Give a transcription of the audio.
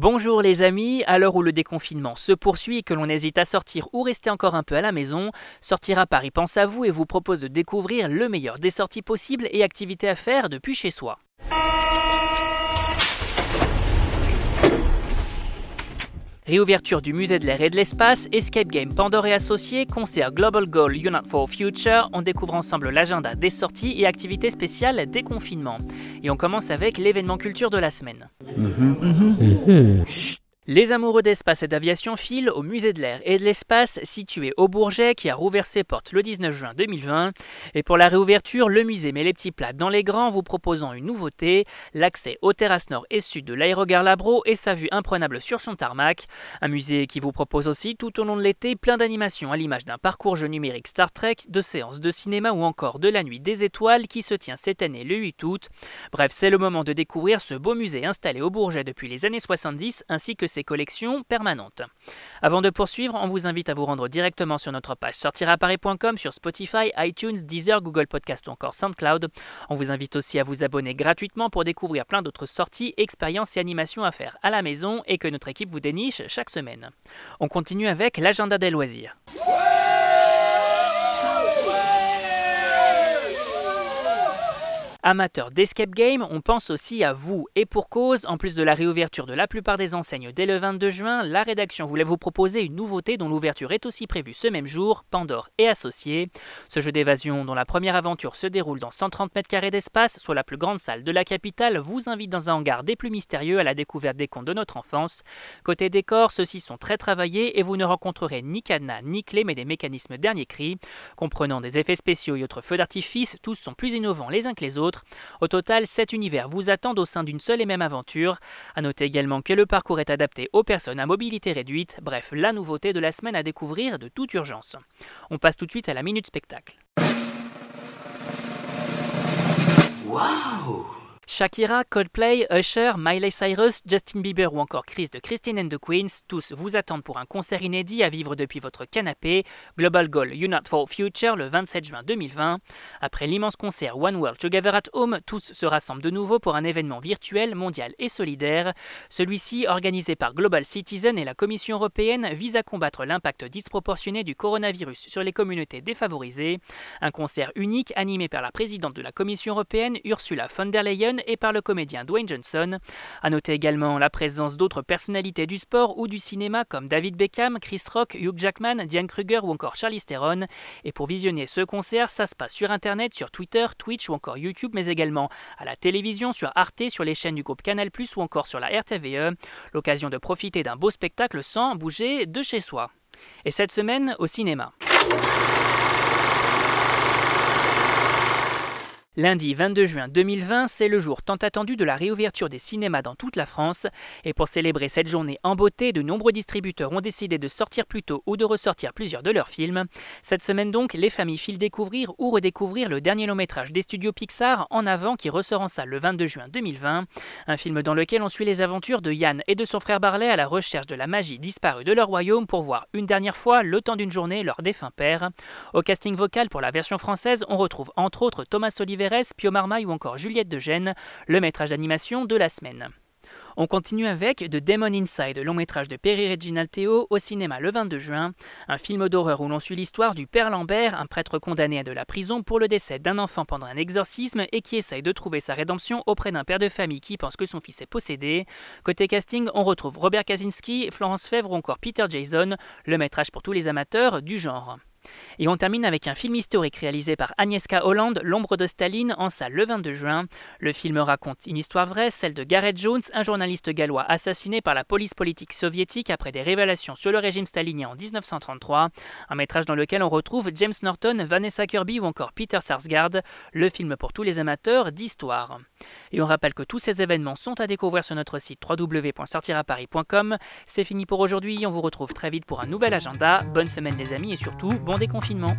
Bonjour les amis, à l'heure où le déconfinement se poursuit et que l'on hésite à sortir ou rester encore un peu à la maison, Sortir à Paris pense à vous et vous propose de découvrir le meilleur des sorties possibles et activités à faire depuis chez soi. Réouverture du musée de l'air et de l'espace, Escape Game Pandore et Associés, concert Global Goal Unite for Future, on découvre ensemble l'agenda des sorties et activités spéciales des confinements. Et on commence avec l'événement culture de la semaine. Les amoureux d'espace et d'aviation filent au musée de l'air et de l'espace situé au Bourget qui a rouvert ses portes le 19 juin 2020. Et pour la réouverture, le musée met les petits plats dans les grands, vous proposant une nouveauté, l'accès aux terrasses nord et sud de l'aérogare Labro et sa vue imprenable sur son tarmac. Un musée qui vous propose aussi tout au long de l'été plein d'animations à l'image d'un parcours jeu numérique Star Trek, de séances de cinéma ou encore de la nuit des étoiles qui se tient cette année le 8 août. Bref, c'est le moment de découvrir ce beau musée installé au Bourget depuis les années 70 ainsi que ses collections permanentes. Avant de poursuivre, on vous invite à vous rendre directement sur notre page sortiraparis.com sur Spotify, iTunes, Deezer, Google Podcast ou encore SoundCloud. On vous invite aussi à vous abonner gratuitement pour découvrir plein d'autres sorties, expériences et animations à faire à la maison et que notre équipe vous déniche chaque semaine. On continue avec l'agenda des loisirs. Amateurs d'escape game, on pense aussi à vous. Et pour cause, en plus de la réouverture de la plupart des enseignes dès le 22 juin, la rédaction voulait vous proposer une nouveauté dont l'ouverture est aussi prévue ce même jour, Pandore et Associés. Ce jeu d'évasion dont la première aventure se déroule dans 130 mètres carrés d'espace, soit la plus grande salle de la capitale, vous invite dans un hangar des plus mystérieux à la découverte des contes de notre enfance. Côté décor, ceux-ci sont très travaillés et vous ne rencontrerez ni cadenas ni clés mais des mécanismes dernier cri. Comprenant des effets spéciaux et autres feux d'artifice, tous sont plus innovants les uns que les autres au total, 7 univers vous attendent au sein d'une seule et même aventure. A noter également que le parcours est adapté aux personnes à mobilité réduite, bref, la nouveauté de la semaine à découvrir de toute urgence. On passe tout de suite à la minute spectacle. Waouh Shakira, Coldplay, Usher, Miley Cyrus, Justin Bieber ou encore Chris de Christine and the Queens, tous vous attendent pour un concert inédit à vivre depuis votre canapé, Global Goal Unite for Future le 27 juin 2020. Après l'immense concert One World Together at Home, tous se rassemblent de nouveau pour un événement virtuel, mondial et solidaire. Celui-ci, organisé par Global Citizen et la Commission européenne, vise à combattre l'impact disproportionné du coronavirus sur les communautés défavorisées. Un concert unique animé par la présidente de la Commission européenne, Ursula von der Leyen, et par le comédien Dwayne Johnson. A noter également la présence d'autres personnalités du sport ou du cinéma comme David Beckham, Chris Rock, Hugh Jackman, Diane Kruger ou encore Charlie Theron. Et pour visionner ce concert, ça se passe sur internet, sur Twitter, Twitch ou encore YouTube, mais également à la télévision, sur Arte, sur les chaînes du groupe Canal+, ou encore sur la RTVE. L'occasion de profiter d'un beau spectacle sans bouger de chez soi. Et cette semaine, au cinéma. Lundi 22 juin 2020, c'est le jour tant attendu de la réouverture des cinémas dans toute la France. Et pour célébrer cette journée en beauté, de nombreux distributeurs ont décidé de sortir plus tôt ou de ressortir plusieurs de leurs films. Cette semaine donc, les familles filent découvrir ou redécouvrir le dernier long métrage des studios Pixar en avant qui ressort en salle le 22 juin 2020. Un film dans lequel on suit les aventures de Yann et de son frère Barley à la recherche de la magie disparue de leur royaume pour voir une dernière fois, le temps d'une journée, leur défunt père. Au casting vocal pour la version française, on retrouve entre autres Thomas Oliver Pio ou encore Juliette de Gênes, le métrage d'animation de la semaine. On continue avec The Demon Inside, long métrage de Perry Reginald Theo au cinéma le 22 juin, un film d'horreur où l'on suit l'histoire du père Lambert, un prêtre condamné à de la prison pour le décès d'un enfant pendant un exorcisme et qui essaye de trouver sa rédemption auprès d'un père de famille qui pense que son fils est possédé. Côté casting, on retrouve Robert Kaczynski, Florence Fèvre ou encore Peter Jason, le métrage pour tous les amateurs du genre. Et on termine avec un film historique réalisé par Agnieszka Holland, L'ombre de Staline, en salle le 22 juin. Le film raconte une histoire vraie, celle de Gareth Jones, un journaliste gallois assassiné par la police politique soviétique après des révélations sur le régime stalinien en 1933. Un métrage dans lequel on retrouve James Norton, Vanessa Kirby ou encore Peter Sarsgaard. Le film pour tous les amateurs d'histoire. Et on rappelle que tous ces événements sont à découvrir sur notre site www.sortiraparis.com. C'est fini pour aujourd'hui, on vous retrouve très vite pour un nouvel agenda. Bonne semaine les amis et surtout bon déconfinement.